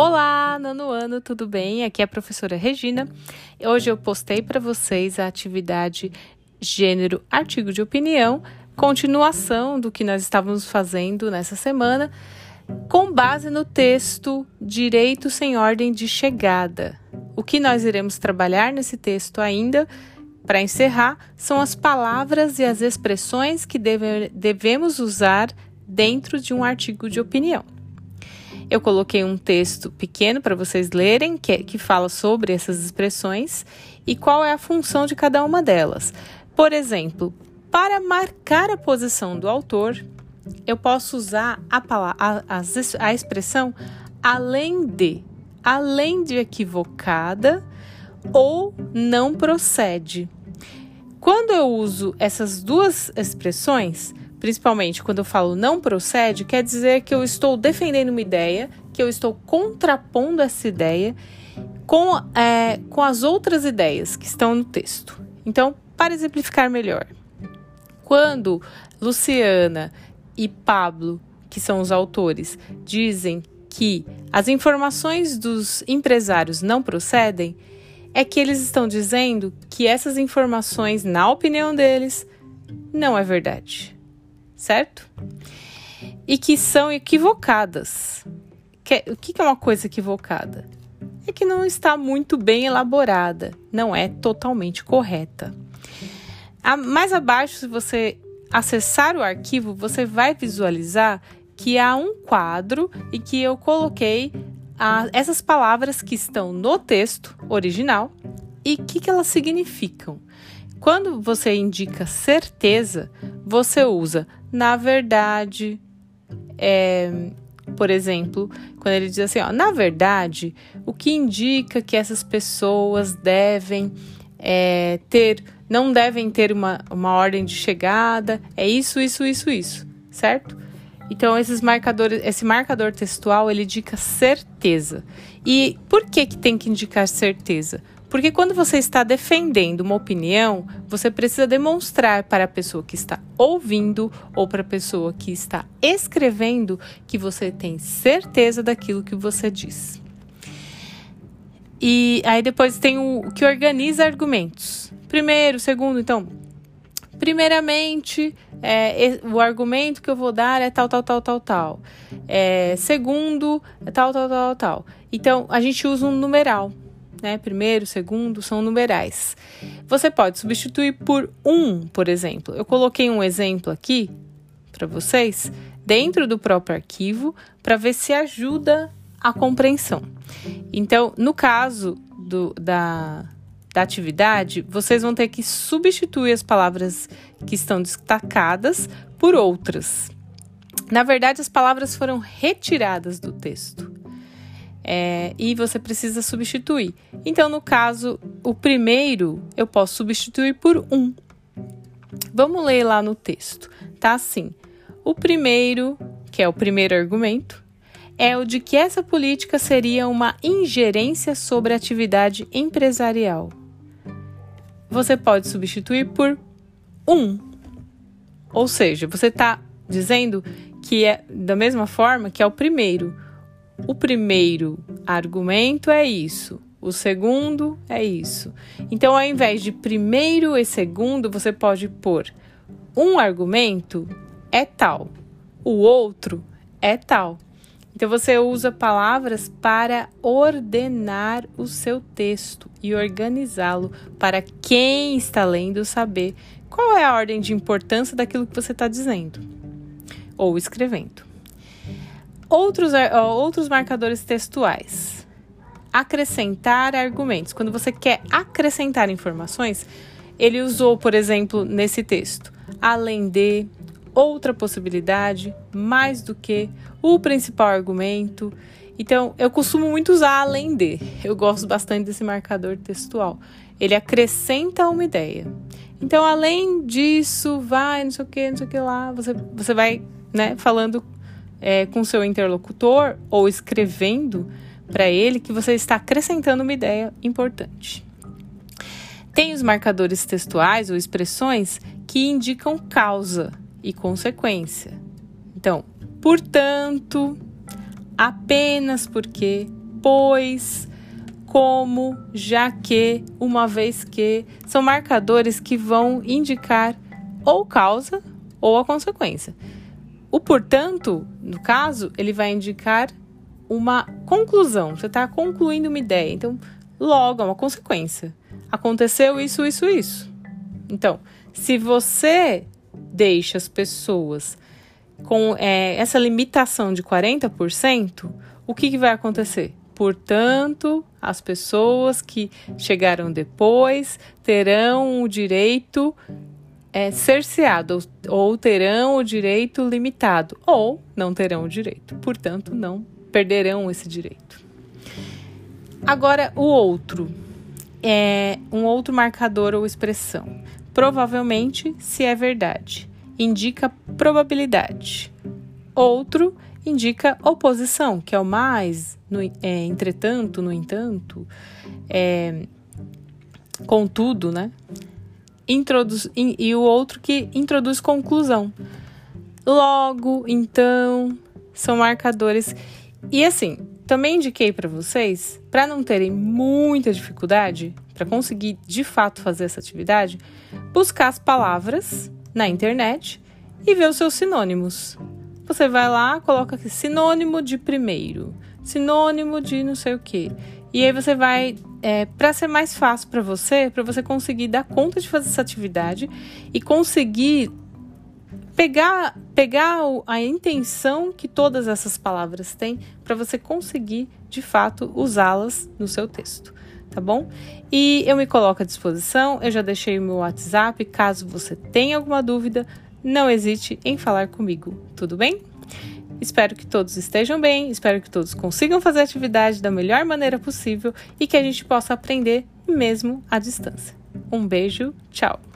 Olá, nono ano, tudo bem? Aqui é a professora Regina. Hoje eu postei para vocês a atividade Gênero Artigo de Opinião, continuação do que nós estávamos fazendo nessa semana, com base no texto Direito sem Ordem de Chegada. O que nós iremos trabalhar nesse texto ainda, para encerrar, são as palavras e as expressões que deve, devemos usar dentro de um artigo de opinião. Eu coloquei um texto pequeno para vocês lerem, que, que fala sobre essas expressões e qual é a função de cada uma delas. Por exemplo, para marcar a posição do autor, eu posso usar a, palavra, a, a expressão além de, além de equivocada ou não procede. Quando eu uso essas duas expressões, principalmente quando eu falo não procede, quer dizer que eu estou defendendo uma ideia, que eu estou contrapondo essa ideia com, é, com as outras ideias que estão no texto. Então, para exemplificar melhor, quando Luciana e Pablo, que são os autores, dizem que as informações dos empresários não procedem, é que eles estão dizendo que essas informações, na opinião deles, não é verdade certo? E que são equivocadas. o que é uma coisa equivocada? É que não está muito bem elaborada, não é totalmente correta. mais abaixo, se você acessar o arquivo, você vai visualizar que há um quadro e que eu coloquei essas palavras que estão no texto original e o que, que elas significam. Quando você indica certeza, você usa na verdade. É, por exemplo, quando ele diz assim, ó, na verdade, o que indica que essas pessoas devem é, ter, não devem ter uma, uma ordem de chegada, é isso, isso, isso, isso, certo? Então, esses marcadores, esse marcador textual, ele indica certeza. E por que, que tem que indicar certeza? Porque quando você está defendendo uma opinião, você precisa demonstrar para a pessoa que está ouvindo ou para a pessoa que está escrevendo que você tem certeza daquilo que você diz. E aí depois tem o que organiza argumentos. Primeiro, segundo, então, primeiramente, é, o argumento que eu vou dar é tal, tal, tal, tal, tal. É, segundo, é tal, tal, tal, tal. Então, a gente usa um numeral né? Primeiro, segundo, são numerais. Você pode substituir por um, por exemplo. Eu coloquei um exemplo aqui para vocês dentro do próprio arquivo para ver se ajuda a compreensão. Então, no caso do, da, da atividade, vocês vão ter que substituir as palavras que estão destacadas por outras. Na verdade, as palavras foram retiradas do texto é, e você precisa substituir. Então, no caso, o primeiro eu posso substituir por um. Vamos ler lá no texto. Tá assim: o primeiro, que é o primeiro argumento, é o de que essa política seria uma ingerência sobre a atividade empresarial. Você pode substituir por um. Ou seja, você está dizendo que é da mesma forma que é o primeiro. O primeiro argumento é isso, o segundo é isso. Então, ao invés de primeiro e segundo, você pode pôr um argumento é tal, o outro é tal. Então, você usa palavras para ordenar o seu texto e organizá-lo para quem está lendo saber qual é a ordem de importância daquilo que você está dizendo ou escrevendo. Outros, outros marcadores textuais. Acrescentar argumentos. Quando você quer acrescentar informações, ele usou, por exemplo, nesse texto, além de, outra possibilidade, mais do que, o principal argumento. Então, eu costumo muito usar além de. Eu gosto bastante desse marcador textual. Ele acrescenta uma ideia. Então, além disso, vai, não sei o que, não sei o que lá, você, você vai né, falando é, com seu interlocutor ou escrevendo para ele que você está acrescentando uma ideia importante. Tem os marcadores textuais ou expressões que indicam causa e consequência. Então, portanto, apenas porque, pois, como, já que, uma vez que, são marcadores que vão indicar ou causa ou a consequência. O portanto, no caso, ele vai indicar uma conclusão. Você está concluindo uma ideia. Então, logo, é uma consequência. Aconteceu isso, isso, isso. Então, se você deixa as pessoas com é, essa limitação de 40%, o que, que vai acontecer? Portanto, as pessoas que chegaram depois terão o direito é, cerceado ou terão o direito limitado ou não terão o direito. Portanto, não perderão esse direito. Agora, o outro é um outro marcador ou expressão. Provavelmente, se é verdade, indica probabilidade. Outro indica oposição, que é o mais, no, é, entretanto, no entanto, é, contudo, né? Introduz, in, e o outro que introduz conclusão. Logo, então, são marcadores. E assim, também indiquei para vocês, para não terem muita dificuldade, para conseguir de fato fazer essa atividade, buscar as palavras na internet e ver os seus sinônimos. Você vai lá, coloca aqui sinônimo de primeiro, sinônimo de não sei o que. E aí você vai, é, para ser mais fácil para você, para você conseguir dar conta de fazer essa atividade e conseguir pegar, pegar a intenção que todas essas palavras têm para você conseguir de fato usá-las no seu texto, tá bom? E eu me coloco à disposição, eu já deixei o meu WhatsApp, caso você tenha alguma dúvida, não hesite em falar comigo, tudo bem? Espero que todos estejam bem, espero que todos consigam fazer a atividade da melhor maneira possível e que a gente possa aprender mesmo à distância. Um beijo, tchau!